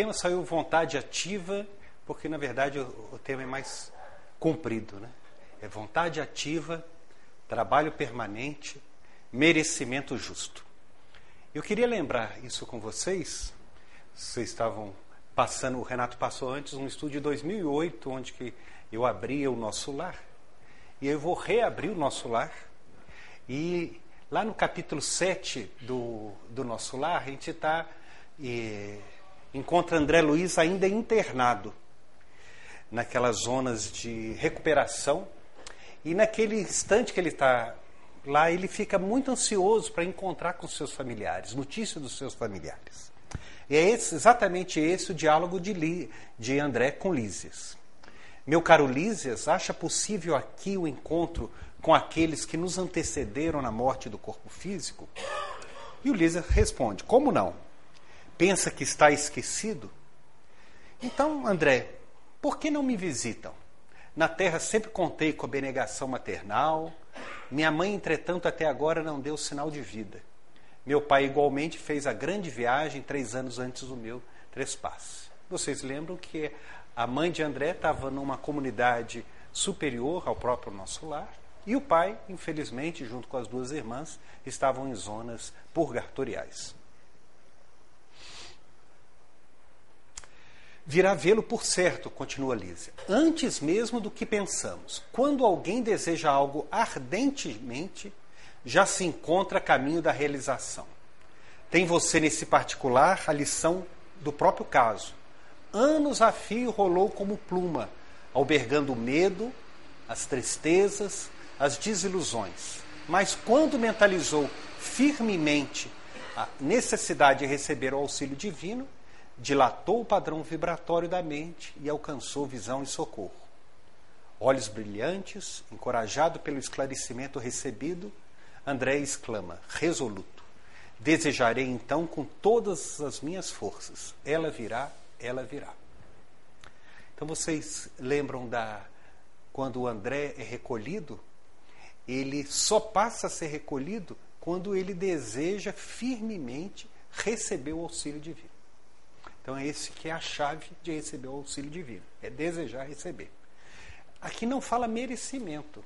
tema saiu vontade ativa, porque na verdade o, o tema é mais comprido, né? É vontade ativa, trabalho permanente, merecimento justo. Eu queria lembrar isso com vocês. Vocês estavam passando, o Renato passou antes um estudo de 2008, onde que eu abria o nosso lar. E eu vou reabrir o nosso lar. E lá no capítulo 7 do, do nosso lar, a gente está. Encontra André Luiz ainda internado, naquelas zonas de recuperação. E naquele instante que ele está lá, ele fica muito ansioso para encontrar com seus familiares, notícia dos seus familiares. E é esse, exatamente esse o diálogo de, de André com Lísias. Meu caro Lísias, acha possível aqui o encontro com aqueles que nos antecederam na morte do corpo físico? E o Lísias responde: Como não? Pensa que está esquecido? Então, André, por que não me visitam? Na terra sempre contei com a benegação maternal. Minha mãe, entretanto, até agora não deu sinal de vida. Meu pai, igualmente, fez a grande viagem três anos antes do meu trespasse. Vocês lembram que a mãe de André estava numa comunidade superior ao próprio nosso lar e o pai, infelizmente, junto com as duas irmãs, estavam em zonas purgatoriais. Virá vê-lo por certo, continua Lísia, antes mesmo do que pensamos. Quando alguém deseja algo ardentemente, já se encontra caminho da realização. Tem você nesse particular a lição do próprio caso. Anos a fio rolou como pluma, albergando o medo, as tristezas, as desilusões. Mas quando mentalizou firmemente a necessidade de receber o auxílio divino, dilatou o padrão vibratório da mente e alcançou visão e socorro. Olhos brilhantes, encorajado pelo esclarecimento recebido, André exclama, resoluto: Desejarei então com todas as minhas forças. Ela virá, ela virá. Então vocês lembram da quando o André é recolhido, ele só passa a ser recolhido quando ele deseja firmemente receber o auxílio divino. Então é esse que é a chave de receber o auxílio divino, é desejar receber. Aqui não fala merecimento,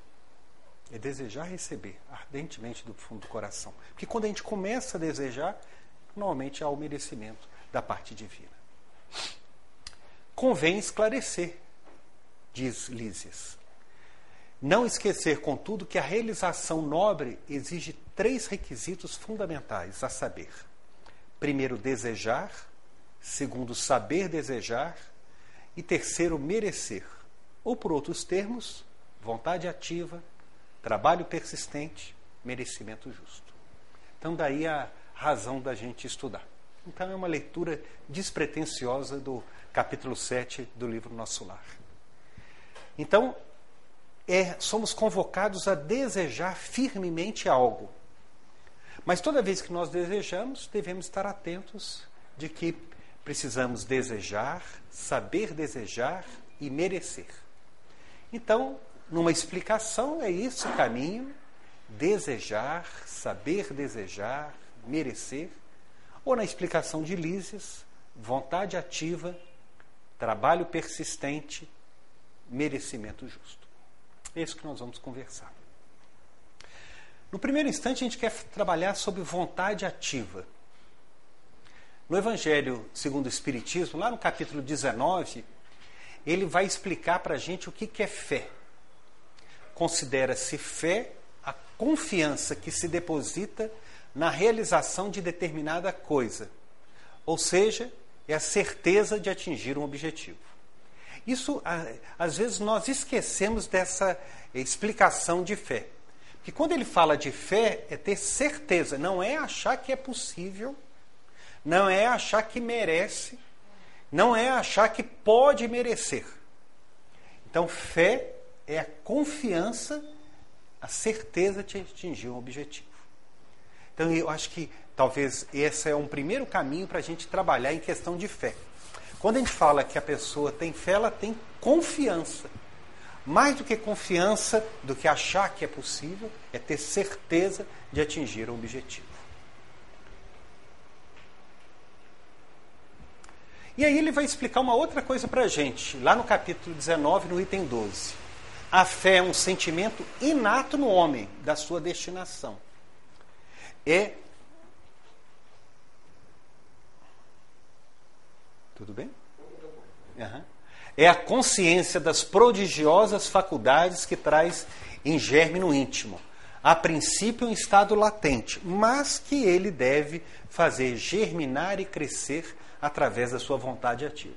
é desejar receber ardentemente do fundo do coração. Porque quando a gente começa a desejar, normalmente há o merecimento da parte divina. Convém esclarecer, diz Lísias. Não esquecer, contudo, que a realização nobre exige três requisitos fundamentais, a saber: primeiro, desejar, segundo, saber desejar, e terceiro, merecer. Ou, por outros termos, vontade ativa, trabalho persistente, merecimento justo. Então, daí a razão da gente estudar. Então, é uma leitura despretensiosa do capítulo 7 do livro Nosso Lar. Então, é, somos convocados a desejar firmemente algo. Mas toda vez que nós desejamos, devemos estar atentos de que precisamos desejar, saber desejar e merecer. Então, numa explicação, é isso o caminho: desejar, saber desejar, merecer. Ou na explicação de Lísias, vontade ativa, trabalho persistente, merecimento justo. É isso que nós vamos conversar. No primeiro instante, a gente quer trabalhar sobre vontade ativa. No Evangelho segundo o Espiritismo, lá no capítulo 19, ele vai explicar para a gente o que, é fé. Considera-se fé a confiança que se deposita na realização de determinada coisa, ou seja, é a certeza de atingir um objetivo. Isso, às vezes, nós esquecemos dessa explicação de fé. Porque quando ele fala de fé, é ter certeza, não é achar que é possível não é achar que merece, não é achar que pode merecer. Então, fé é a confiança, a certeza de atingir um objetivo. Então, eu acho que talvez esse é um primeiro caminho para a gente trabalhar em questão de fé. Quando a gente fala que a pessoa tem fé, ela tem confiança. Mais do que confiança, do que achar que é possível, é ter certeza de atingir um objetivo. E aí ele vai explicar uma outra coisa para a gente, lá no capítulo 19, no item 12. A fé é um sentimento inato no homem, da sua destinação. É. Tudo bem? Uhum. É a consciência das prodigiosas faculdades que traz em germe no íntimo. A princípio, em estado latente, mas que ele deve fazer germinar e crescer através da sua vontade ativa.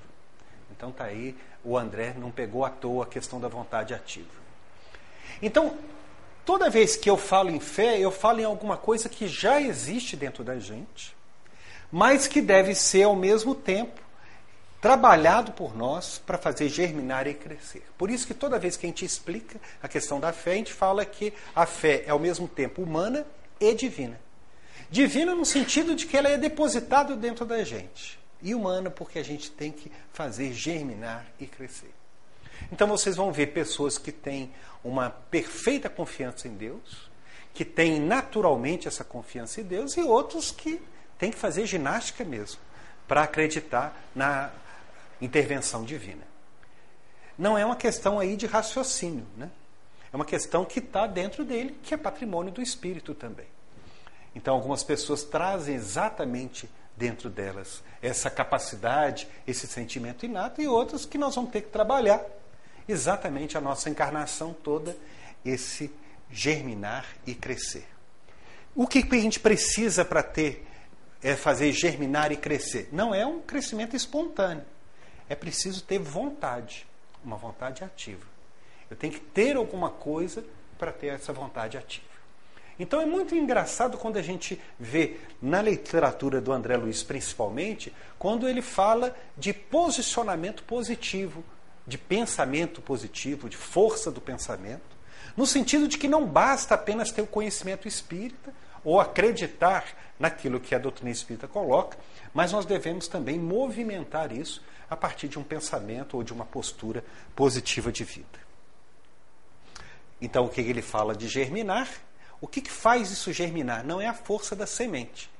Então tá aí, o André não pegou à toa a questão da vontade ativa. Então, toda vez que eu falo em fé, eu falo em alguma coisa que já existe dentro da gente, mas que deve ser ao mesmo tempo trabalhado por nós para fazer germinar e crescer. Por isso que toda vez que a gente explica a questão da fé, a gente fala que a fé é ao mesmo tempo humana e divina. Divina no sentido de que ela é depositada dentro da gente e humana porque a gente tem que fazer germinar e crescer. Então vocês vão ver pessoas que têm uma perfeita confiança em Deus, que têm naturalmente essa confiança em Deus, e outros que têm que fazer ginástica mesmo para acreditar na intervenção divina. Não é uma questão aí de raciocínio, né? É uma questão que está dentro dele, que é patrimônio do espírito também. Então, algumas pessoas trazem exatamente dentro delas essa capacidade, esse sentimento inato, e outras que nós vamos ter que trabalhar exatamente a nossa encarnação toda, esse germinar e crescer. O que a gente precisa para ter, é fazer germinar e crescer? Não é um crescimento espontâneo. É preciso ter vontade, uma vontade ativa. Eu tenho que ter alguma coisa para ter essa vontade ativa. Então é muito engraçado quando a gente vê na literatura do André Luiz, principalmente, quando ele fala de posicionamento positivo, de pensamento positivo, de força do pensamento, no sentido de que não basta apenas ter o conhecimento espírita ou acreditar naquilo que a doutrina espírita coloca, mas nós devemos também movimentar isso a partir de um pensamento ou de uma postura positiva de vida. Então, o que ele fala de germinar o que, que faz isso germinar? Não é a força da semente,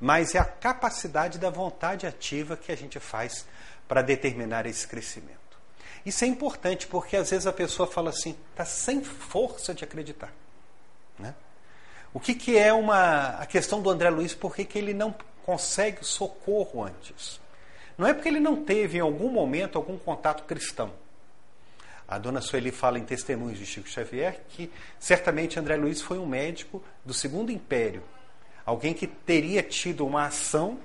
mas é a capacidade da vontade ativa que a gente faz para determinar esse crescimento. Isso é importante porque às vezes a pessoa fala assim, está sem força de acreditar. Né? O que, que é uma a questão do André Luiz? Por que, que ele não consegue socorro antes? Não é porque ele não teve em algum momento algum contato cristão. A dona Sueli fala em Testemunhos de Chico Xavier que certamente André Luiz foi um médico do Segundo Império, alguém que teria tido uma ação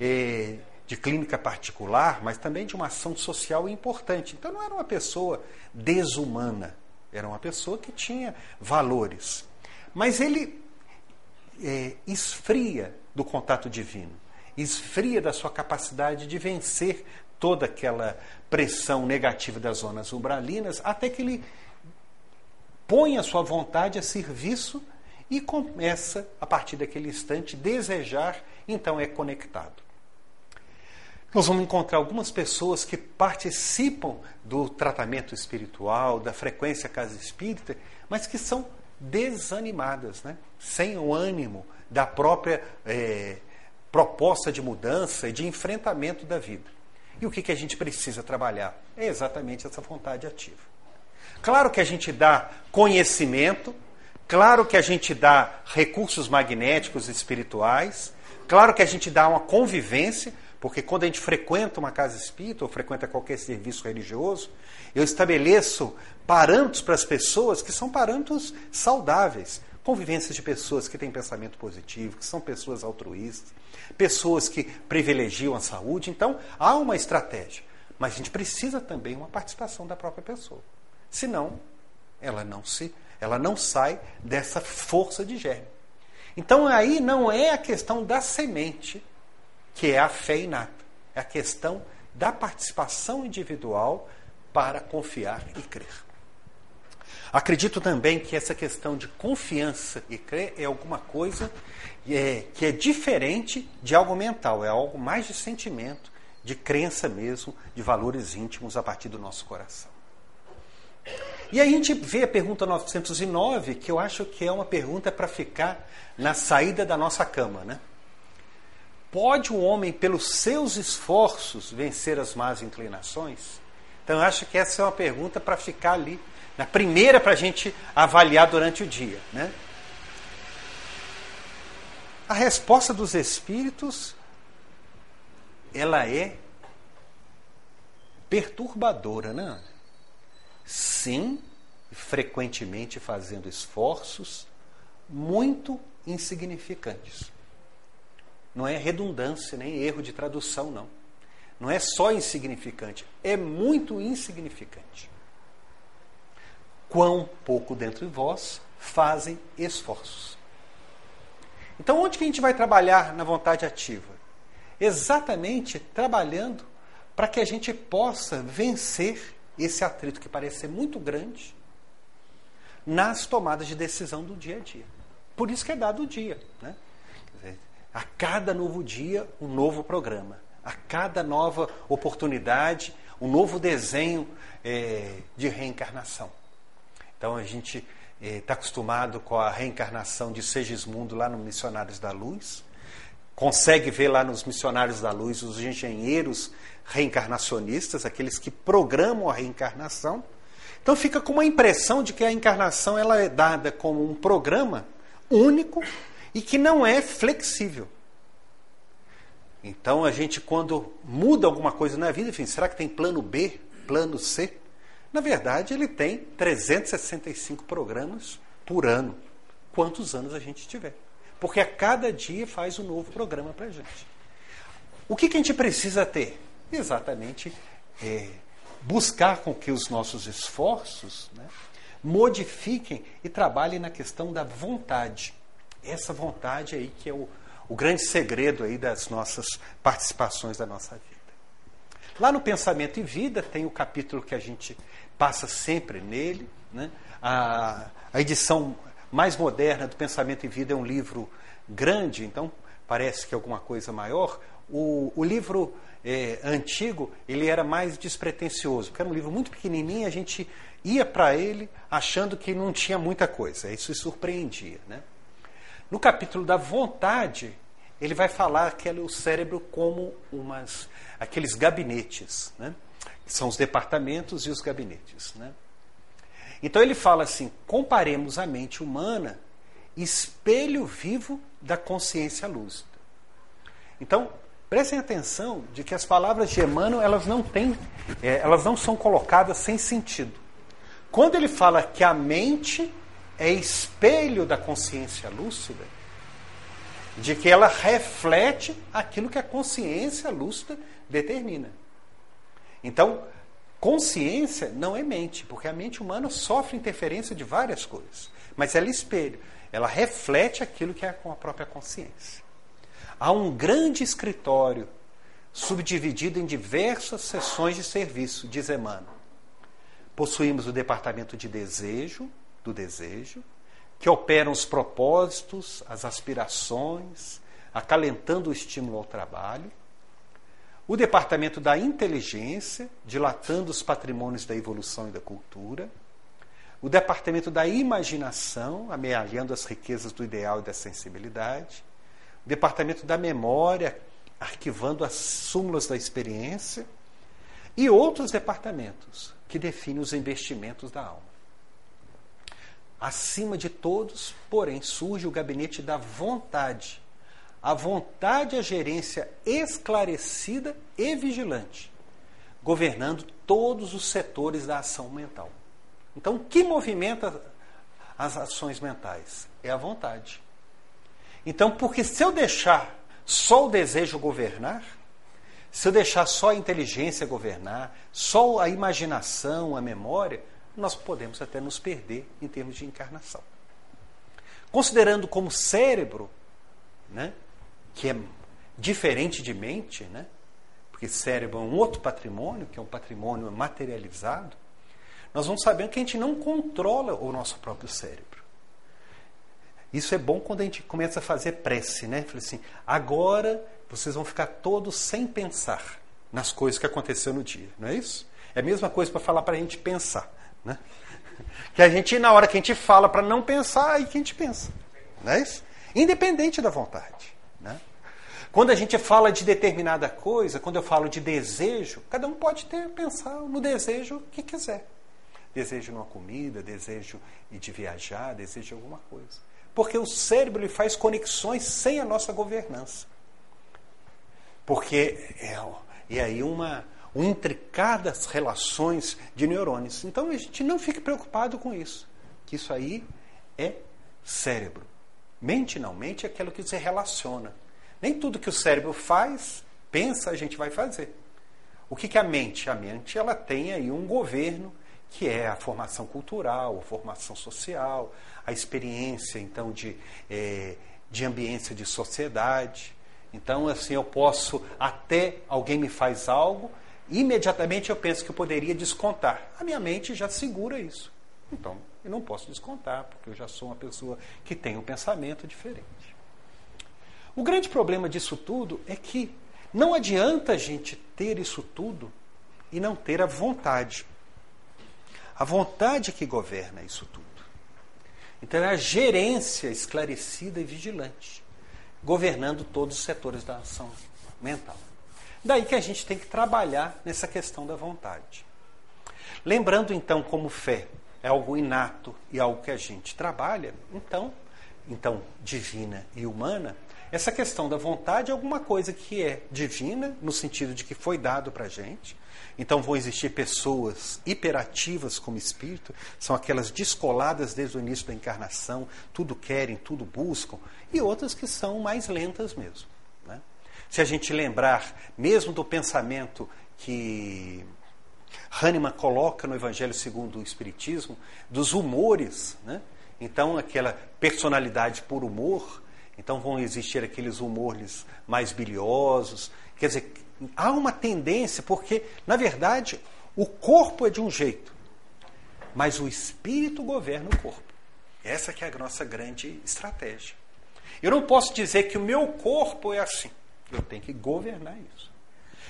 eh, de clínica particular, mas também de uma ação social importante. Então não era uma pessoa desumana, era uma pessoa que tinha valores. Mas ele eh, esfria do contato divino, esfria da sua capacidade de vencer toda aquela pressão negativa das zonas umbralinas, até que ele põe a sua vontade a serviço e começa, a partir daquele instante, desejar, então é conectado. Nós vamos encontrar algumas pessoas que participam do tratamento espiritual, da frequência casa espírita, mas que são desanimadas, né? sem o ânimo da própria é, proposta de mudança e de enfrentamento da vida. E o que, que a gente precisa trabalhar? É exatamente essa vontade ativa. Claro que a gente dá conhecimento, claro que a gente dá recursos magnéticos espirituais, claro que a gente dá uma convivência, porque quando a gente frequenta uma casa espírita ou frequenta qualquer serviço religioso, eu estabeleço parâmetros para as pessoas que são parâmetros saudáveis. Convivências de pessoas que têm pensamento positivo, que são pessoas altruístas, pessoas que privilegiam a saúde. Então, há uma estratégia. Mas a gente precisa também uma participação da própria pessoa. Senão, ela não se, ela não sai dessa força de germe. Então aí não é a questão da semente, que é a fé inata. É a questão da participação individual para confiar e crer. Acredito também que essa questão de confiança e crer é alguma coisa é, que é diferente de algo mental, é algo mais de sentimento, de crença mesmo, de valores íntimos a partir do nosso coração. E aí a gente vê a pergunta 909, que eu acho que é uma pergunta para ficar na saída da nossa cama, né? Pode o homem, pelos seus esforços, vencer as más inclinações? Então, eu acho que essa é uma pergunta para ficar ali, na primeira para a gente avaliar durante o dia. Né? A resposta dos espíritos, ela é perturbadora, né? Sim, frequentemente fazendo esforços muito insignificantes. Não é redundância, nem erro de tradução, não. Não é só insignificante, é muito insignificante. Quão pouco dentro de vós fazem esforços. Então, onde que a gente vai trabalhar na vontade ativa? Exatamente trabalhando para que a gente possa vencer esse atrito que parece ser muito grande nas tomadas de decisão do dia a dia. Por isso que é dado o dia. Né? A cada novo dia, um novo programa. A cada nova oportunidade, um novo desenho é, de reencarnação. Então a gente está é, tá acostumado com a reencarnação de Segismundo lá no Missionários da Luz, consegue ver lá nos Missionários da Luz os engenheiros reencarnacionistas, aqueles que programam a reencarnação. Então fica com uma impressão de que a encarnação ela é dada como um programa único e que não é flexível. Então a gente quando muda alguma coisa na vida, enfim, será que tem plano B, plano C? Na verdade, ele tem 365 programas por ano. Quantos anos a gente tiver. Porque a cada dia faz um novo programa para a gente. O que, que, a gente precisa ter? Exatamente é, buscar com que os nossos esforços né, modifiquem e trabalhem na questão da vontade. Essa vontade aí que é o, o grande segredo aí das nossas participações da nossa vida. Lá no Pensamento e Vida tem o capítulo que a gente passa sempre nele. Né? A, a edição mais moderna do Pensamento e Vida é um livro grande, então parece que é alguma coisa maior. O, o livro é, antigo, ele era mais despretensioso, porque era um livro muito pequenininho, a gente ia para ele achando que não tinha muita coisa, isso surpreendia. Né? No capítulo da vontade, ele vai falar que o cérebro como umas, aqueles gabinetes, né? são os departamentos e os gabinetes. Né? Então ele fala assim: comparemos a mente humana, espelho vivo da consciência lúcida. Então, Prestem atenção de que as palavras de Emmanuel elas não têm, é, elas não são colocadas sem sentido. Quando ele fala que a mente é espelho da consciência lúcida, de que ela reflete aquilo que a consciência lúcida determina. Então, consciência não é mente, porque a mente humana sofre interferência de várias coisas, mas ela é espelho, ela reflete aquilo que é com a própria consciência. Há um grande escritório subdividido em diversas seções de serviço, diz Emmanuel. Possuímos o departamento de desejo, do desejo, que operam os propósitos, as aspirações, acalentando o estímulo ao trabalho. O departamento da inteligência, dilatando os patrimônios da evolução e da cultura. O departamento da imaginação, amealhando as riquezas do ideal e da sensibilidade departamento da memória, arquivando as súmulas da experiência, e outros departamentos que definem os investimentos da alma. Acima de todos, porém, surge o gabinete da vontade. A vontade é a gerência esclarecida e vigilante, governando todos os setores da ação mental. Então, o que movimenta as ações mentais? É a vontade. Então, porque se eu deixar só o desejo governar, se eu deixar só a inteligência governar, só a imaginação, a memória, nós podemos até nos perder em termos de encarnação. Considerando como cérebro, né, que é diferente de mente, né, porque cérebro é um outro patrimônio, que é um patrimônio materializado, nós vamos saber que a gente não controla o nosso próprio cérebro. Isso é bom quando a gente começa a fazer prece, né? Falei assim, agora vocês vão ficar todos sem pensar nas coisas que aconteceu no dia, não é isso? É a mesma coisa para falar para a gente pensar, né? Que a gente, na hora que a gente fala para não pensar, aí que a gente pensa, não é isso? Independente da vontade, né? Quando a gente fala de determinada coisa, quando eu falo de desejo, cada um pode ter pensar no desejo que quiser. Desejo numa comida, desejo de viajar, desejo de alguma coisa. Porque o cérebro ele faz conexões sem a nossa governança. Porque é, e aí uma, uma intricadas relações de neurônios. Então a gente não fique preocupado com isso. Que isso aí é cérebro. Mente não, mente é aquilo que se relaciona. Nem tudo que o cérebro faz, pensa, a gente vai fazer. O que, que é a mente? A mente ela tem aí um governo que é a formação cultural, a formação social, a experiência então de, é, de ambiência de sociedade. Então, assim, eu posso, até alguém me faz algo, imediatamente eu penso que eu poderia descontar. A minha mente já segura isso. Então, eu não posso descontar, porque eu já sou uma pessoa que tem um pensamento diferente. O grande problema disso tudo é que não adianta a gente ter isso tudo e não ter a vontade. A vontade que governa isso tudo. Então é a gerência esclarecida e vigilante, governando todos os setores da ação mental. Daí que a gente tem que trabalhar nessa questão da vontade. Lembrando então como fé é algo inato e algo que a gente trabalha, então, então divina e humana, essa questão da vontade é alguma coisa que é divina, no sentido de que foi dado para a gente. Então vão existir pessoas hiperativas como espírito, são aquelas descoladas desde o início da encarnação, tudo querem, tudo buscam, e outras que são mais lentas mesmo. Se a gente lembrar mesmo do pensamento que Hahnemann coloca no Evangelho segundo o Espiritismo, dos humores, né? então aquela personalidade por humor, então vão existir aqueles humores mais biliosos. Quer dizer, há uma tendência, porque, na verdade, o corpo é de um jeito, mas o espírito governa o corpo. Essa que é a nossa grande estratégia. Eu não posso dizer que o meu corpo é assim. Eu tenho que governar isso.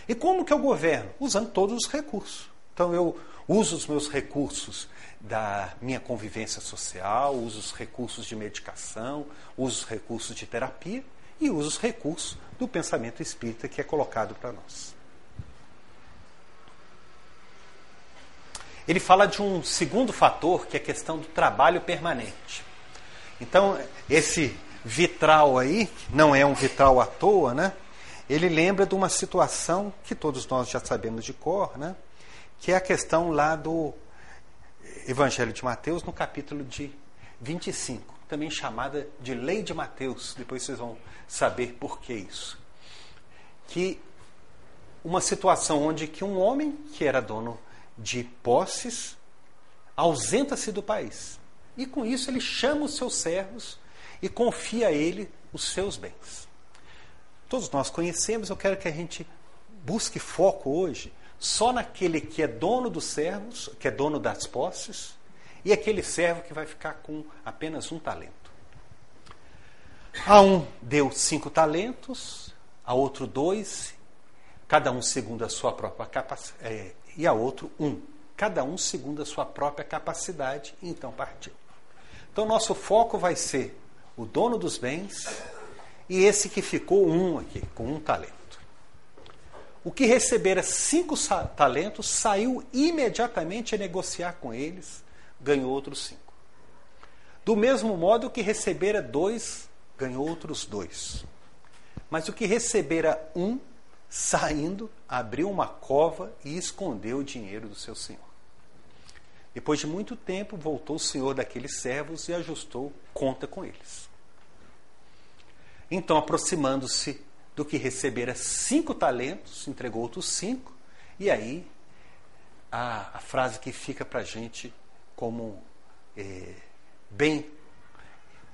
E como que eu governo? Usando todos os recursos. Então eu uso os meus recursos da minha convivência social, uso os recursos de medicação, uso os recursos de terapia e uso os recursos do pensamento espírita que é colocado para nós. Ele fala de um segundo fator, que é a questão do trabalho permanente. Então, esse vitral aí, não é um vitral à toa, né? Ele lembra de uma situação que todos nós já sabemos de cor, né? Que é a questão lá do Evangelho de Mateus, no capítulo de 25, também chamada de Lei de Mateus, depois vocês vão saber por que isso. Que uma situação onde que um homem que era dono de posses ausenta-se do país. E com isso ele chama os seus servos e confia a ele os seus bens. Todos nós conhecemos, eu quero que a gente busque foco hoje só naquele que é dono dos servos, que é dono das posses, e aquele servo que vai ficar com apenas um talento. A um deu cinco talentos, a outro dois, cada um segundo a sua própria capacidade, é, e a outro um, cada um segundo a sua própria capacidade, e então partiu. Então, nosso foco vai ser o dono dos bens e esse que ficou um aqui, com um talento. O que recebera cinco talentos saiu imediatamente a negociar com eles, ganhou outros cinco. Do mesmo modo, o que recebera dois, ganhou outros dois. Mas o que recebera um, saindo, abriu uma cova e escondeu o dinheiro do seu senhor. Depois de muito tempo, voltou o senhor daqueles servos e ajustou conta com eles. Então, aproximando-se do que recebera cinco talentos, entregou outros cinco, e aí a, a frase que fica para a gente como é, bem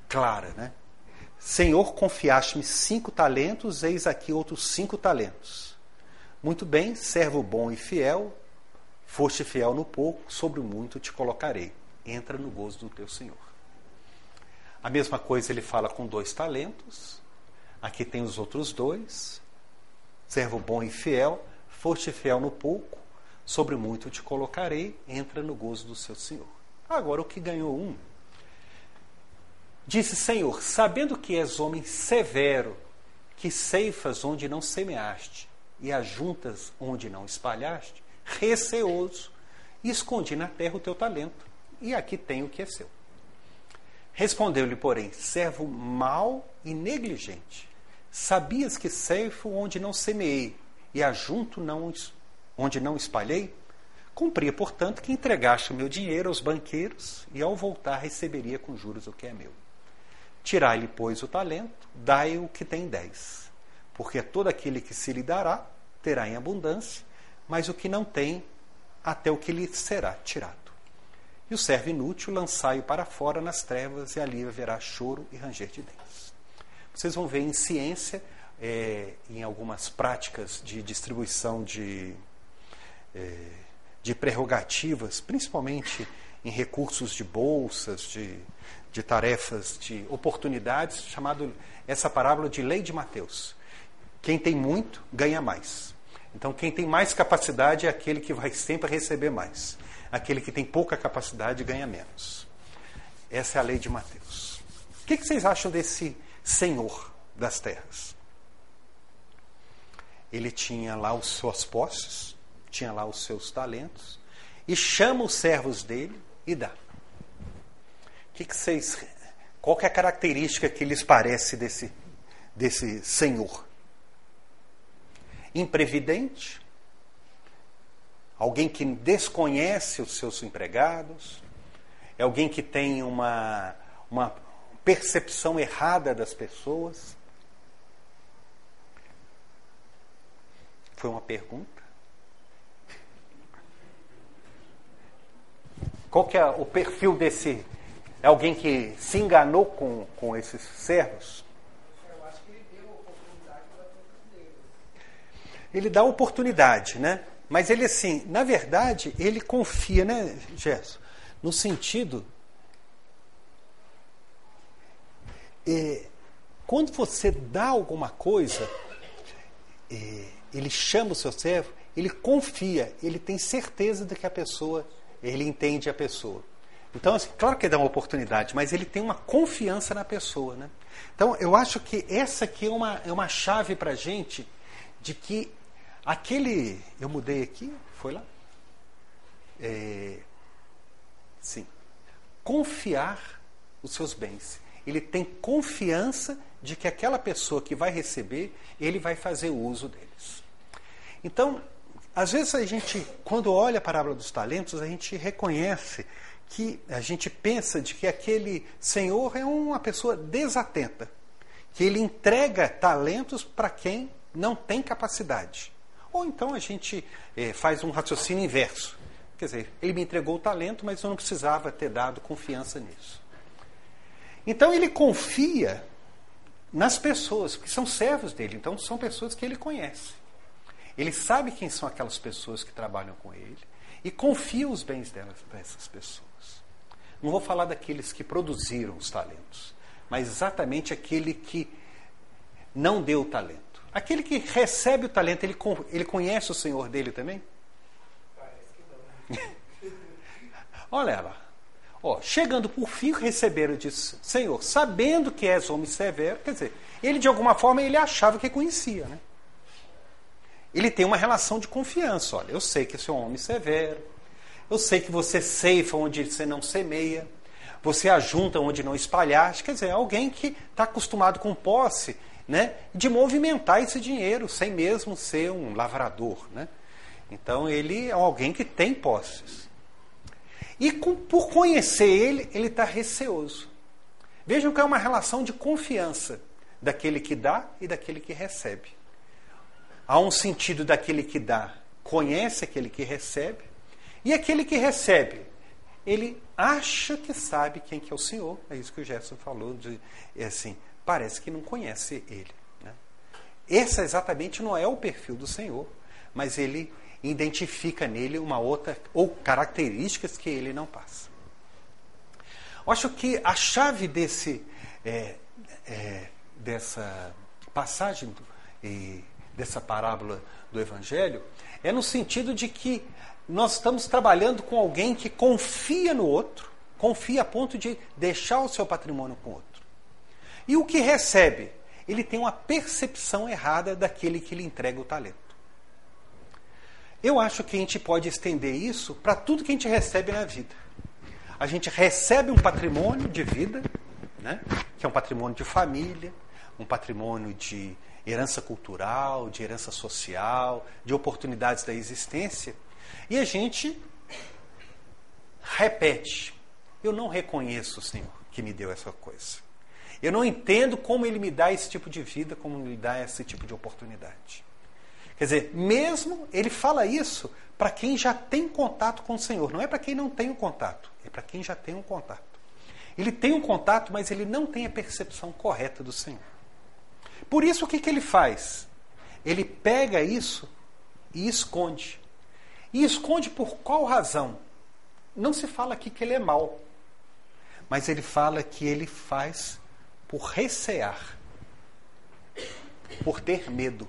clara, né? Senhor, confiaste-me cinco talentos, eis aqui outros cinco talentos. Muito bem, servo bom e fiel, foste fiel no pouco, sobre o muito te colocarei. Entra no gozo do teu Senhor. A mesma coisa ele fala com dois talentos, Aqui tem os outros dois. Servo bom e fiel, foste fiel no pouco, sobre muito te colocarei, entra no gozo do seu Senhor. Agora o que ganhou um. Disse: Senhor, sabendo que és homem severo que ceifas onde não semeaste e ajuntas onde não espalhaste, receoso, escondi na terra o teu talento, e aqui tem o que é seu. Respondeu-lhe, porém, servo mau e negligente. Sabias que ceifo onde não semeei e ajunto não, onde não espalhei? Cumpria, portanto, que entregaste o meu dinheiro aos banqueiros e ao voltar receberia com juros o que é meu. Tirai-lhe, pois, o talento, dai o que tem dez. Porque todo aquele que se lhe dará, terá em abundância, mas o que não tem, até o que lhe será tirado. E o servo inútil lançai-o para fora nas trevas, e ali haverá choro e ranger de dentes. Vocês vão ver em ciência, é, em algumas práticas de distribuição de, é, de prerrogativas, principalmente em recursos de bolsas, de, de tarefas, de oportunidades, chamado essa parábola de lei de Mateus. Quem tem muito, ganha mais. Então, quem tem mais capacidade é aquele que vai sempre receber mais. Aquele que tem pouca capacidade ganha menos. Essa é a lei de Mateus. O que vocês acham desse senhor das terras? Ele tinha lá os suas posses, tinha lá os seus talentos, e chama os servos dele e dá. Que, que vocês. Qual que é a característica que lhes parece desse, desse senhor? Imprevidente? Alguém que desconhece os seus empregados? É alguém que tem uma, uma percepção errada das pessoas? Foi uma pergunta? Qual que é o perfil desse? É alguém que se enganou com, com esses servos? Eu acho que ele deu oportunidade para todos eles. Ele dá oportunidade, né? Mas ele, assim, na verdade, ele confia, né, Gerson? No sentido. É, quando você dá alguma coisa, é, ele chama o seu servo, ele confia, ele tem certeza de que a pessoa ele entende a pessoa. Então, assim, claro que dá uma oportunidade, mas ele tem uma confiança na pessoa. Né? Então, eu acho que essa aqui é uma, é uma chave para a gente de que aquele. Eu mudei aqui, foi lá? É, sim. Confiar os seus bens. Ele tem confiança de que aquela pessoa que vai receber, ele vai fazer uso deles. Então, às vezes a gente, quando olha a parábola dos talentos, a gente reconhece que a gente pensa de que aquele senhor é uma pessoa desatenta, que ele entrega talentos para quem não tem capacidade. Ou então a gente é, faz um raciocínio inverso. Quer dizer, ele me entregou o talento, mas eu não precisava ter dado confiança nisso. Então ele confia nas pessoas, que são servos dele, então são pessoas que ele conhece. Ele sabe quem são aquelas pessoas que trabalham com ele e confia os bens delas para essas pessoas. Não vou falar daqueles que produziram os talentos, mas exatamente aquele que não deu o talento. Aquele que recebe o talento, ele, ele conhece o Senhor dele também? Parece que não. Olha lá. Ó, chegando por fim, receberam disse, Senhor, sabendo que és homem severo, quer dizer, ele de alguma forma ele achava que conhecia, né? ele tem uma relação de confiança. Olha, eu sei que você é um homem severo, eu sei que você ceifa onde você não semeia, você ajunta onde não espalhaste. Quer dizer, alguém que está acostumado com posse né, de movimentar esse dinheiro sem mesmo ser um lavrador. Né? Então ele é alguém que tem posses. E com, por conhecer ele, ele está receoso. Vejam que é uma relação de confiança daquele que dá e daquele que recebe. Há um sentido daquele que dá, conhece aquele que recebe, e aquele que recebe, ele acha que sabe quem que é o Senhor. É isso que o Gerson falou, de, é assim, parece que não conhece ele. Né? Esse exatamente não é o perfil do Senhor, mas ele identifica nele uma outra, ou características que ele não passa. Eu acho que a chave desse, é, é, dessa passagem e, dessa parábola do Evangelho é no sentido de que nós estamos trabalhando com alguém que confia no outro, confia a ponto de deixar o seu patrimônio com o outro. E o que recebe ele tem uma percepção errada daquele que lhe entrega o talento. Eu acho que a gente pode estender isso para tudo que a gente recebe na vida. A gente recebe um patrimônio de vida, né? que é um patrimônio de família, um patrimônio de herança cultural, de herança social, de oportunidades da existência, e a gente repete: Eu não reconheço o Senhor que me deu essa coisa. Eu não entendo como Ele me dá esse tipo de vida, como Ele me dá esse tipo de oportunidade. Quer dizer, mesmo ele fala isso para quem já tem contato com o Senhor, não é para quem não tem o um contato, é para quem já tem um contato. Ele tem um contato, mas ele não tem a percepção correta do Senhor. Por isso, o que, que ele faz? Ele pega isso e esconde. E esconde por qual razão? Não se fala aqui que ele é mau, mas ele fala que ele faz por recear, por ter medo.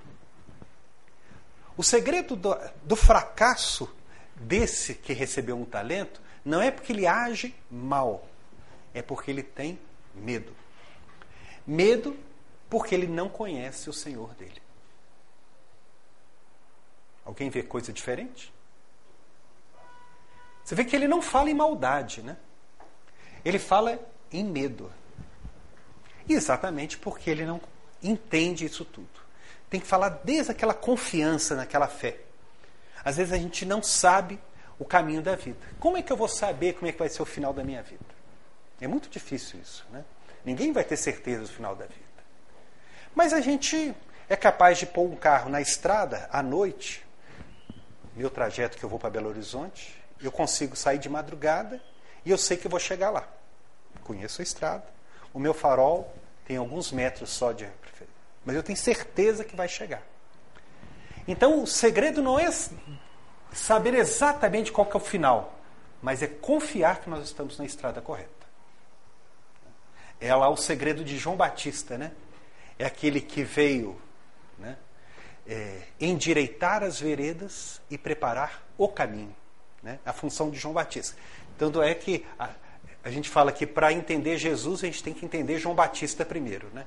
O segredo do, do fracasso desse que recebeu um talento não é porque ele age mal, é porque ele tem medo. Medo porque ele não conhece o Senhor dele. Alguém vê coisa diferente? Você vê que ele não fala em maldade, né? Ele fala em medo. Exatamente porque ele não entende isso tudo tem que falar desde aquela confiança naquela fé. Às vezes a gente não sabe o caminho da vida. Como é que eu vou saber como é que vai ser o final da minha vida? É muito difícil isso, né? Ninguém vai ter certeza do final da vida. Mas a gente é capaz de pôr um carro na estrada à noite, meu trajeto que eu vou para Belo Horizonte, eu consigo sair de madrugada e eu sei que eu vou chegar lá. Conheço a estrada. O meu farol tem alguns metros só de mas eu tenho certeza que vai chegar. Então, o segredo não é saber exatamente qual é o final, mas é confiar que nós estamos na estrada correta. É lá o segredo de João Batista, né? É aquele que veio né? É, endireitar as veredas e preparar o caminho. Né? A função de João Batista. Tanto é que a, a gente fala que para entender Jesus a gente tem que entender João Batista primeiro. Né?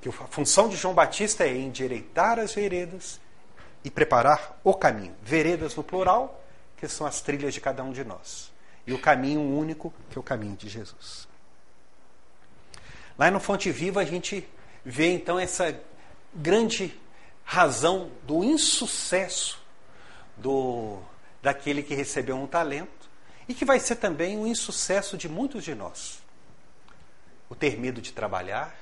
Que a função de João Batista é endireitar as veredas e preparar o caminho. Veredas no plural, que são as trilhas de cada um de nós. E o caminho único, que é o caminho de Jesus. Lá no Fonte Viva a gente vê então essa grande razão do insucesso do daquele que recebeu um talento e que vai ser também um insucesso de muitos de nós. O ter medo de trabalhar,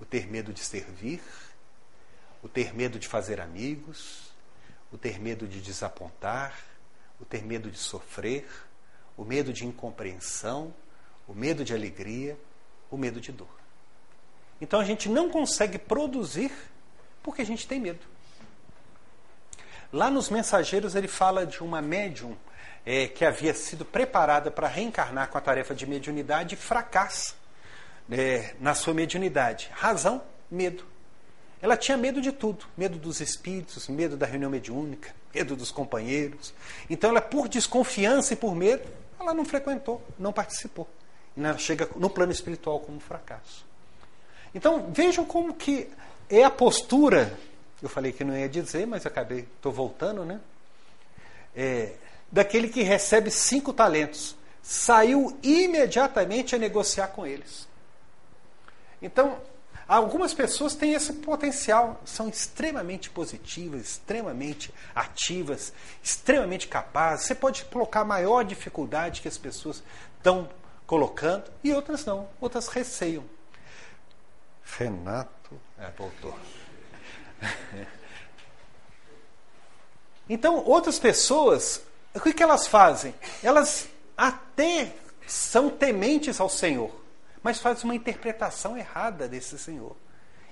o ter medo de servir, o ter medo de fazer amigos, o ter medo de desapontar, o ter medo de sofrer, o medo de incompreensão, o medo de alegria, o medo de dor. Então a gente não consegue produzir porque a gente tem medo. Lá nos Mensageiros ele fala de uma médium é, que havia sido preparada para reencarnar com a tarefa de mediunidade e fracassa é, na sua mediunidade. Razão, medo. Ela tinha medo de tudo: medo dos espíritos, medo da reunião mediúnica, medo dos companheiros. Então, ela, por desconfiança e por medo, ela não frequentou, não participou. E ela chega no plano espiritual como um fracasso. Então, vejam como que é a postura. Eu falei que não ia dizer, mas acabei, estou voltando, né? É, daquele que recebe cinco talentos. Saiu imediatamente a negociar com eles. Então, algumas pessoas têm esse potencial, são extremamente positivas, extremamente ativas, extremamente capazes. Você pode colocar a maior dificuldade que as pessoas estão colocando e outras não, outras receiam. Renato, é, voltou. Então, outras pessoas, o que, que elas fazem? Elas até são tementes ao Senhor mas faz uma interpretação errada desse Senhor.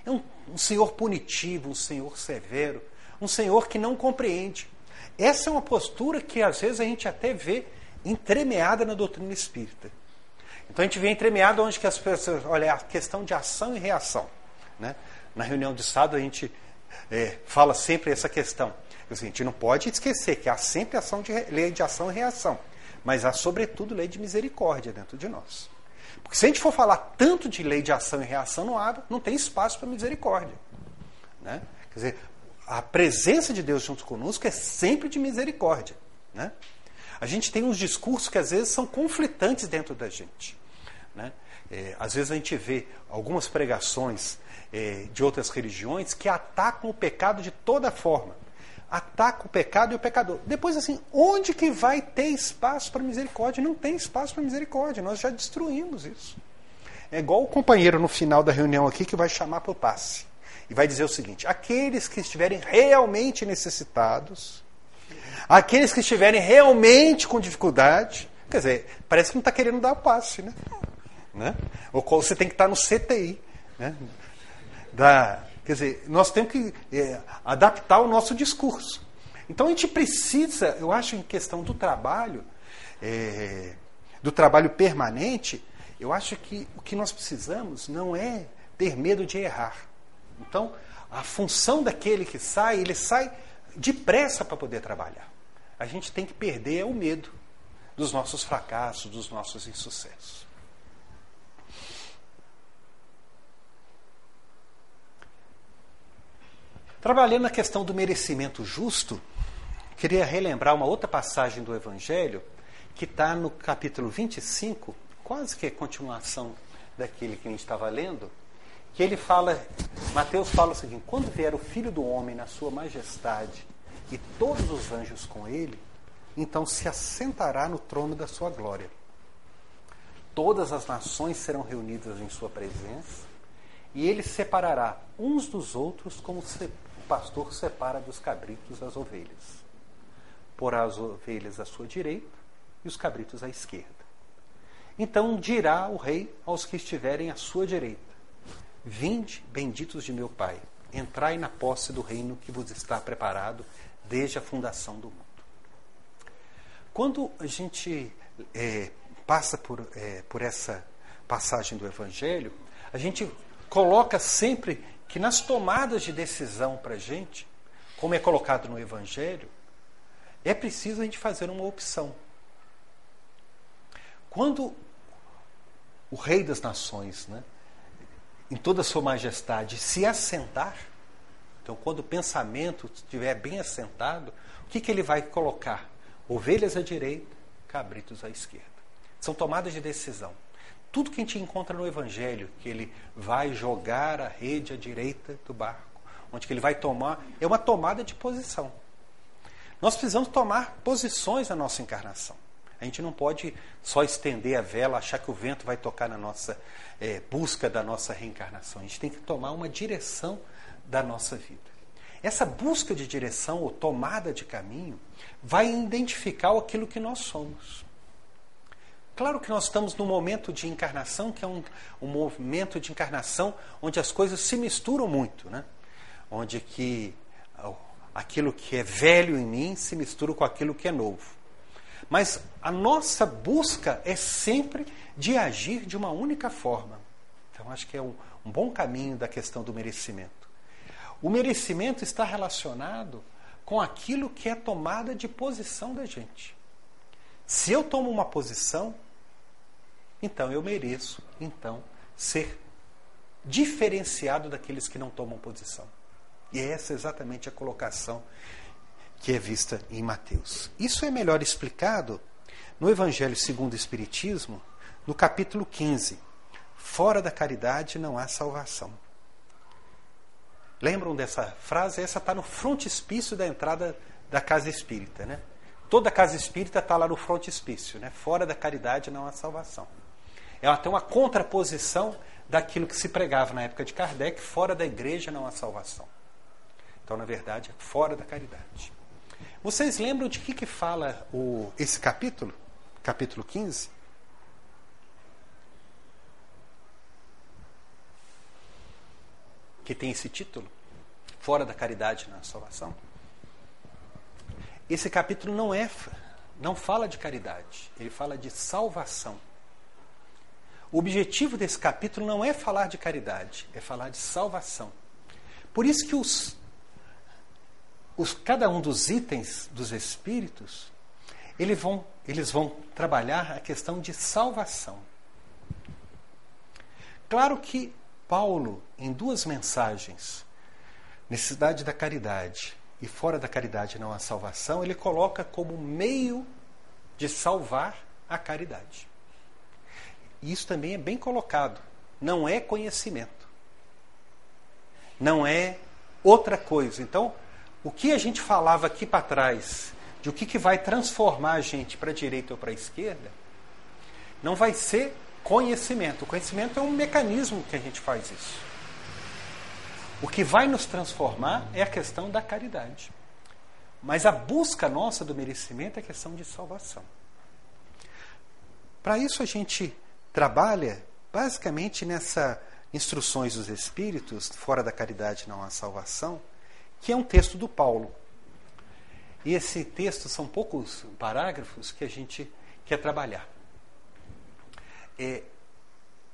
É um, um Senhor punitivo, um Senhor severo, um Senhor que não compreende. Essa é uma postura que às vezes a gente até vê entremeada na doutrina espírita. Então a gente vê entremeada onde que as pessoas, olha, a questão de ação e reação. Né? Na reunião de Estado a gente é, fala sempre essa questão. A gente não pode esquecer que há sempre ação de, lei de ação e reação, mas há sobretudo lei de misericórdia dentro de nós. Porque se a gente for falar tanto de lei de ação e reação, não, há, não tem espaço para misericórdia. Né? Quer dizer, a presença de Deus junto conosco é sempre de misericórdia. Né? A gente tem uns discursos que às vezes são conflitantes dentro da gente. Né? É, às vezes a gente vê algumas pregações é, de outras religiões que atacam o pecado de toda forma. Atacam o pecado e o pecador. Depois, assim, onde que vai ter espaço para misericórdia? Não tem espaço para misericórdia. Nós já destruímos isso. É igual o companheiro no final da reunião aqui que vai chamar para o passe. E vai dizer o seguinte: aqueles que estiverem realmente necessitados, aqueles que estiverem realmente com dificuldade, quer dizer, parece que não está querendo dar o passe, né? né? Ou você tem que estar no CTI. Né? Da, quer dizer, nós temos que é, adaptar o nosso discurso. Então a gente precisa, eu acho, em questão do trabalho, é, do trabalho permanente, eu acho que o que nós precisamos não é ter medo de errar. Então, a função daquele que sai, ele sai depressa para poder trabalhar. A gente tem que perder o medo dos nossos fracassos, dos nossos insucessos. Trabalhando na questão do merecimento justo, queria relembrar uma outra passagem do Evangelho, que está no capítulo 25, quase que é continuação daquele que a gente estava lendo, que ele fala, Mateus fala o seguinte: quando vier o Filho do Homem na sua majestade e todos os anjos com ele, então se assentará no trono da sua glória. Todas as nações serão reunidas em sua presença, e ele separará uns dos outros como pastor separa dos cabritos as ovelhas. Porá as ovelhas à sua direita e os cabritos à esquerda. Então dirá o rei aos que estiverem à sua direita: Vinde, benditos de meu Pai, entrai na posse do reino que vos está preparado desde a fundação do mundo. Quando a gente é, passa por, é, por essa passagem do Evangelho, a gente coloca sempre que nas tomadas de decisão para a gente, como é colocado no Evangelho, é preciso a gente fazer uma opção. Quando o Rei das Nações, né, em toda a sua majestade, se assentar, então quando o pensamento estiver bem assentado, o que, que ele vai colocar? Ovelhas à direita, cabritos à esquerda. São tomadas de decisão. Tudo que a gente encontra no Evangelho, que ele vai jogar a rede à direita do barco, onde que ele vai tomar, é uma tomada de posição. Nós precisamos tomar posições na nossa encarnação. A gente não pode só estender a vela, achar que o vento vai tocar na nossa é, busca da nossa reencarnação. A gente tem que tomar uma direção da nossa vida. Essa busca de direção ou tomada de caminho vai identificar aquilo que nós somos. Claro que nós estamos num momento de encarnação que é um, um momento de encarnação onde as coisas se misturam muito, né? Onde que aquilo que é velho em mim se mistura com aquilo que é novo. Mas a nossa busca é sempre de agir de uma única forma. Então acho que é um, um bom caminho da questão do merecimento. O merecimento está relacionado com aquilo que é tomada de posição da gente. Se eu tomo uma posição, então eu mereço, então, ser diferenciado daqueles que não tomam posição. E essa é exatamente a colocação que é vista em Mateus. Isso é melhor explicado no Evangelho segundo o Espiritismo, no capítulo 15. Fora da caridade não há salvação. Lembram dessa frase? Essa está no frontispício da entrada da casa espírita. Né? Toda casa espírita está lá no frontispício. Né? Fora da caridade não há salvação. É até uma contraposição daquilo que se pregava na época de Kardec, fora da igreja não há salvação. Então, na verdade, é fora da caridade. Vocês lembram de que, que fala o, esse capítulo? Capítulo 15? Que tem esse título? Fora da caridade na salvação? Esse capítulo não é não fala de caridade, ele fala de salvação. O objetivo desse capítulo não é falar de caridade, é falar de salvação. Por isso que os, os, cada um dos itens dos espíritos, eles vão, eles vão trabalhar a questão de salvação. Claro que Paulo, em duas mensagens, necessidade da caridade e fora da caridade não há salvação, ele coloca como meio de salvar a caridade. E isso também é bem colocado. Não é conhecimento. Não é outra coisa. Então, o que a gente falava aqui para trás, de o que, que vai transformar a gente para a direita ou para a esquerda, não vai ser conhecimento. O conhecimento é um mecanismo que a gente faz isso. O que vai nos transformar é a questão da caridade. Mas a busca nossa do merecimento é questão de salvação. Para isso a gente trabalha basicamente nessa Instruções dos Espíritos, fora da caridade não há salvação, que é um texto do Paulo. E esse texto são poucos parágrafos que a gente quer trabalhar. É,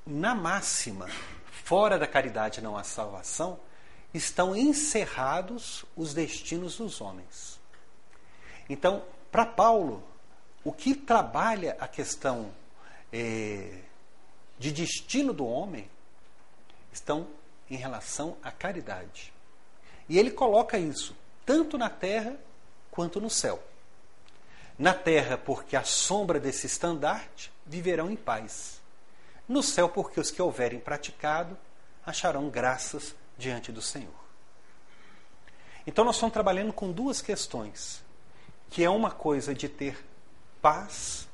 na máxima, fora da caridade não há salvação, estão encerrados os destinos dos homens. Então, para Paulo, o que trabalha a questão é, de destino do homem estão em relação à caridade. E ele coloca isso tanto na terra quanto no céu. Na terra, porque a sombra desse estandarte viverão em paz. No céu, porque os que houverem praticado acharão graças diante do Senhor. Então, nós estamos trabalhando com duas questões, que é uma coisa de ter paz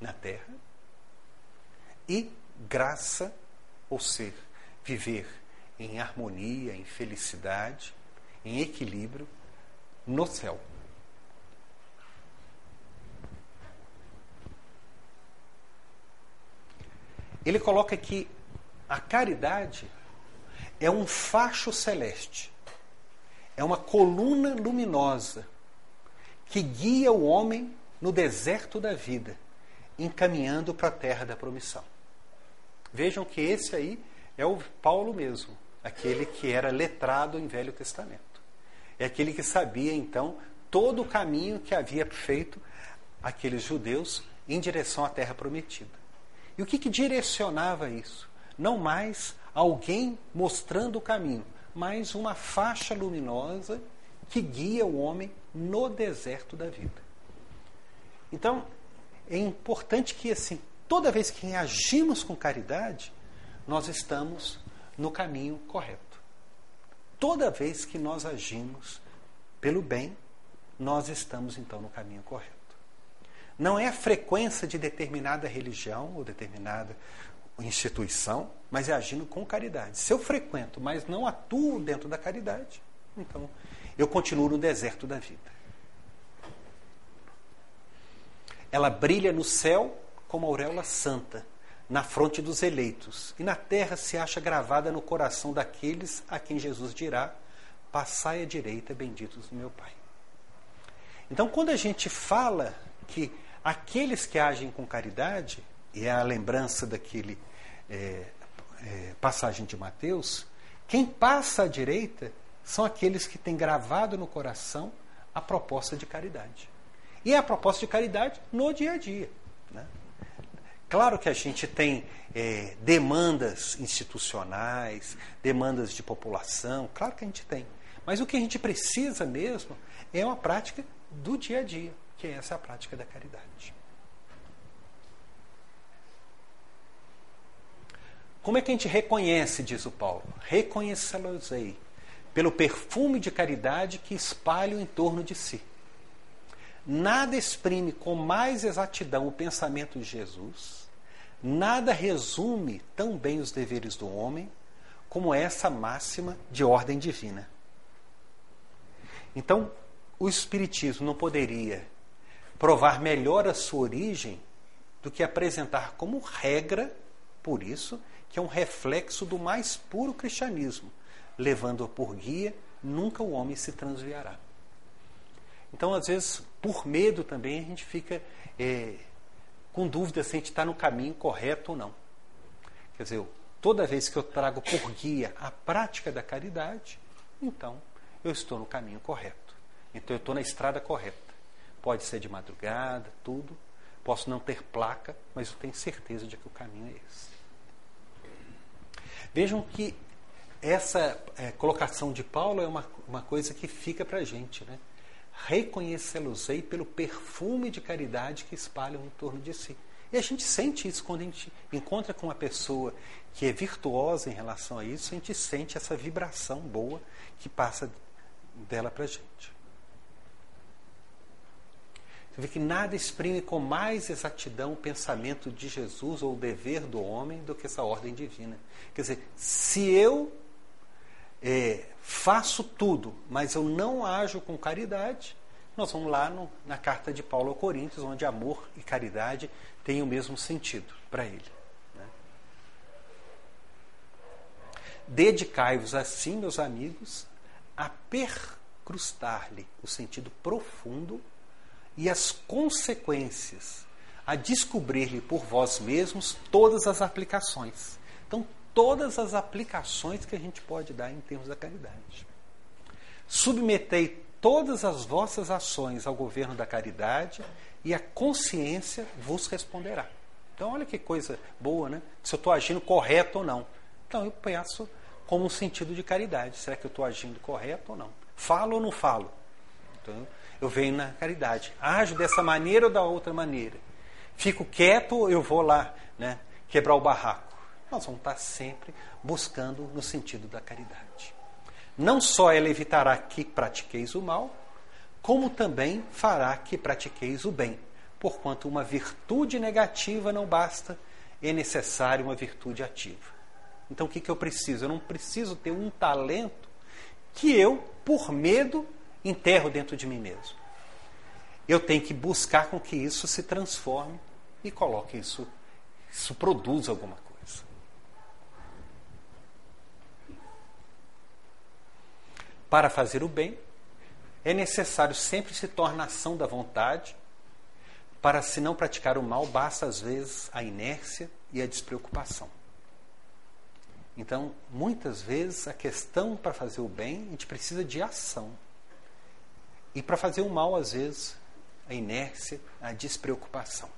na terra e graça, ou ser, viver em harmonia, em felicidade, em equilíbrio no céu. Ele coloca que a caridade é um facho celeste, é uma coluna luminosa que guia o homem no deserto da vida, encaminhando para a terra da promissão. Vejam que esse aí é o Paulo mesmo, aquele que era letrado em Velho Testamento. É aquele que sabia, então, todo o caminho que havia feito aqueles judeus em direção à terra prometida. E o que, que direcionava isso? Não mais alguém mostrando o caminho, mas uma faixa luminosa que guia o homem no deserto da vida. Então, é importante que assim toda vez que agimos com caridade, nós estamos no caminho correto. Toda vez que nós agimos pelo bem, nós estamos então no caminho correto. Não é a frequência de determinada religião ou determinada instituição, mas é agindo com caridade. Se eu frequento, mas não atuo dentro da caridade, então eu continuo no deserto da vida. Ela brilha no céu como auréola santa na fronte dos eleitos, e na terra se acha gravada no coração daqueles a quem Jesus dirá: Passai à direita, benditos do meu Pai. Então, quando a gente fala que aqueles que agem com caridade, e é a lembrança daquele é, é, passagem de Mateus, quem passa à direita são aqueles que têm gravado no coração a proposta de caridade. E é a proposta de caridade no dia a dia. Né? Claro que a gente tem é, demandas institucionais, demandas de população, claro que a gente tem. Mas o que a gente precisa mesmo é uma prática do dia a dia, que é essa prática da caridade. Como é que a gente reconhece, diz o Paulo? Reconhecê-los-ei pelo perfume de caridade que espalham em torno de si. Nada exprime com mais exatidão o pensamento de Jesus Nada resume tão bem os deveres do homem como essa máxima de ordem divina. Então, o Espiritismo não poderia provar melhor a sua origem do que apresentar como regra, por isso, que é um reflexo do mais puro cristianismo, levando-a por guia, nunca o homem se transviará. Então, às vezes, por medo também, a gente fica é, com dúvida se a gente está no caminho correto ou não. Quer dizer, toda vez que eu trago por guia a prática da caridade, então eu estou no caminho correto. Então eu estou na estrada correta. Pode ser de madrugada, tudo. Posso não ter placa, mas eu tenho certeza de que o caminho é esse. Vejam que essa é, colocação de Paulo é uma, uma coisa que fica para a gente. Né? Reconhecê-los-ei pelo perfume de caridade que espalham em torno de si. E a gente sente isso quando a gente encontra com uma pessoa que é virtuosa em relação a isso, a gente sente essa vibração boa que passa dela para a gente. Você vê que nada exprime com mais exatidão o pensamento de Jesus ou o dever do homem do que essa ordem divina. Quer dizer, se eu é, faço tudo, mas eu não ajo com caridade, nós vamos lá no, na carta de Paulo ao Coríntios, onde amor e caridade têm o mesmo sentido para ele. Né? Dedicai-vos assim, meus amigos, a percrustar-lhe o sentido profundo e as consequências, a descobrir-lhe por vós mesmos todas as aplicações. Então, todas as aplicações que a gente pode dar em termos da caridade. Submetei todas as vossas ações ao governo da caridade e a consciência vos responderá. Então, olha que coisa boa, né? Se eu estou agindo correto ou não. Então, eu penso como um sentido de caridade. Será que eu estou agindo correto ou não? Falo ou não falo? Então, eu venho na caridade. Ajo dessa maneira ou da outra maneira. Fico quieto ou eu vou lá né, quebrar o barraco. Nós vamos estar sempre buscando no sentido da caridade. Não só ela evitará que pratiqueis o mal, como também fará que pratiqueis o bem. Porquanto uma virtude negativa não basta, é necessária uma virtude ativa. Então o que, que eu preciso? Eu não preciso ter um talento que eu, por medo, enterro dentro de mim mesmo. Eu tenho que buscar com que isso se transforme e coloque isso, isso produza alguma coisa. Para fazer o bem, é necessário sempre se tornar ação da vontade. Para se não praticar o mal, basta às vezes a inércia e a despreocupação. Então, muitas vezes a questão para fazer o bem, a gente precisa de ação. E para fazer o mal, às vezes, a inércia, a despreocupação.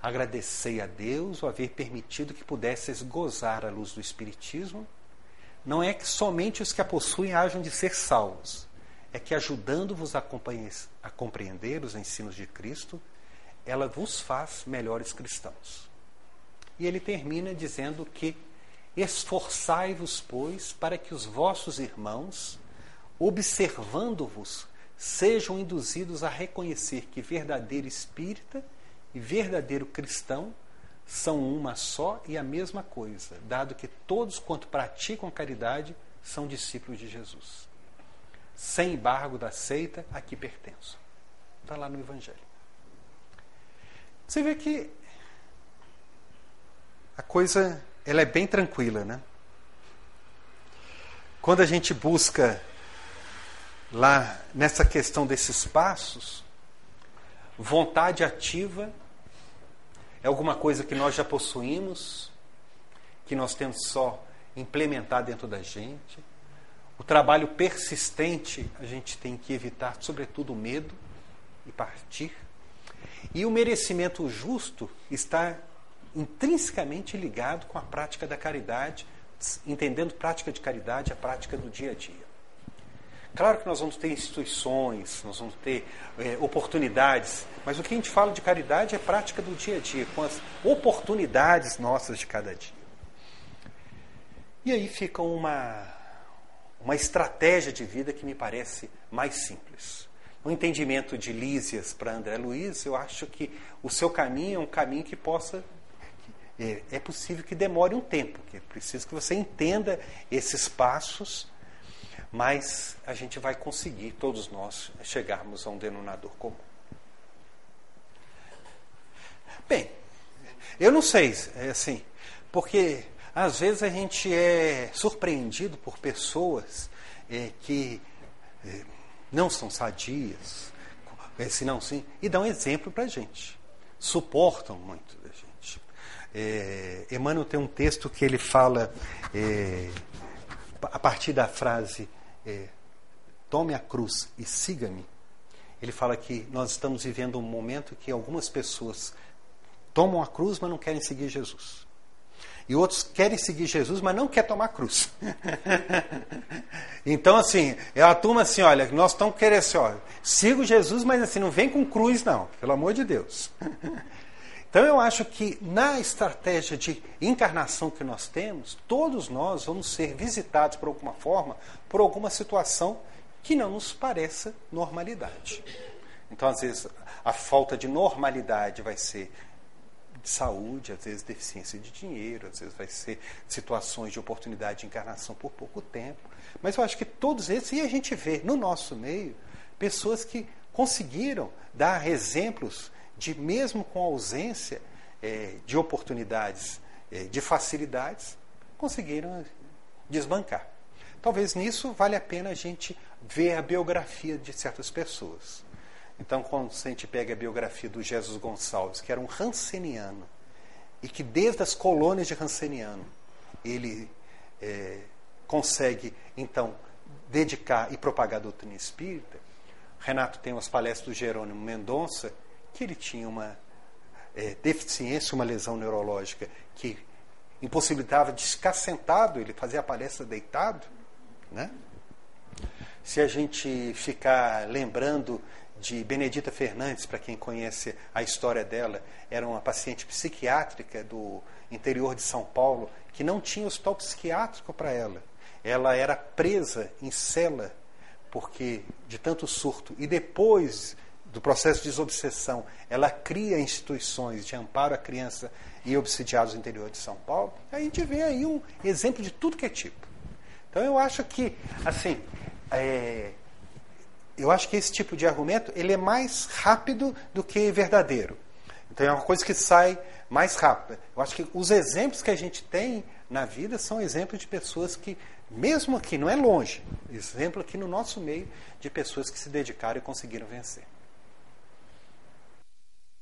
Agradecei a Deus o haver permitido que pudesses gozar a luz do Espiritismo. Não é que somente os que a possuem hajam de ser salvos, é que ajudando-vos a, a compreender os ensinos de Cristo, ela vos faz melhores cristãos. E ele termina dizendo que esforçai-vos, pois, para que os vossos irmãos, observando-vos, sejam induzidos a reconhecer que verdadeiro espírita e verdadeiro cristão são uma só e a mesma coisa, dado que todos quanto praticam caridade são discípulos de Jesus. Sem embargo da seita a que pertenço. Está lá no Evangelho. Você vê que a coisa ela é bem tranquila, né? Quando a gente busca lá nessa questão desses passos, vontade ativa é alguma coisa que nós já possuímos, que nós temos só implementar dentro da gente. O trabalho persistente a gente tem que evitar, sobretudo, o medo e partir. E o merecimento justo está intrinsecamente ligado com a prática da caridade, entendendo prática de caridade a prática do dia a dia. Claro que nós vamos ter instituições, nós vamos ter é, oportunidades, mas o que a gente fala de caridade é prática do dia a dia, com as oportunidades nossas de cada dia. E aí fica uma, uma estratégia de vida que me parece mais simples. No entendimento de Lísias para André Luiz, eu acho que o seu caminho é um caminho que possa. É, é possível que demore um tempo, que é preciso que você entenda esses passos mas a gente vai conseguir, todos nós, chegarmos a um denominador comum. Bem, eu não sei, é assim, porque às vezes a gente é surpreendido por pessoas é, que é, não são sadias, é, se não sim, e dão exemplo para a gente, suportam muito da gente. É, Emmanuel tem um texto que ele fala é, a partir da frase é, tome a cruz e siga-me, ele fala que nós estamos vivendo um momento que algumas pessoas tomam a cruz, mas não querem seguir Jesus. E outros querem seguir Jesus, mas não quer tomar cruz. então, assim, é a turma assim, olha, nós estamos querendo assim, olha, sigo Jesus, mas assim, não vem com cruz, não, pelo amor de Deus. Então eu acho que na estratégia de encarnação que nós temos, todos nós vamos ser visitados por alguma forma, por alguma situação que não nos pareça normalidade. Então, às vezes, a falta de normalidade vai ser de saúde, às vezes deficiência de dinheiro, às vezes vai ser situações de oportunidade de encarnação por pouco tempo. Mas eu acho que todos esses, e a gente vê no nosso meio, pessoas que conseguiram dar exemplos de mesmo com ausência é, de oportunidades, é, de facilidades, conseguiram desbancar. Talvez nisso vale a pena a gente ver a biografia de certas pessoas. Então, quando a gente pega a biografia do Jesus Gonçalves, que era um ranceniano, e que desde as colônias de ranceniano ele é, consegue, então, dedicar e propagar a doutrina espírita. Renato tem umas palestras do Jerônimo Mendonça, que ele tinha uma é, deficiência, uma lesão neurológica que impossibilitava de ficar sentado, ele fazia a palestra deitado. Né? Se a gente ficar lembrando de Benedita Fernandes, para quem conhece a história dela, era uma paciente psiquiátrica do interior de São Paulo que não tinha hospital psiquiátrico para ela. Ela era presa em cela porque de tanto surto e depois do processo de desobsessão, ela cria instituições de amparo à criança e obsidiados no interior de São Paulo, a gente vê aí um exemplo de tudo que é tipo. Então eu acho que, assim, é, eu acho que esse tipo de argumento ele é mais rápido do que verdadeiro. Então é uma coisa que sai mais rápida. Eu acho que os exemplos que a gente tem na vida são exemplos de pessoas que, mesmo aqui, não é longe, exemplo aqui no nosso meio, de pessoas que se dedicaram e conseguiram vencer.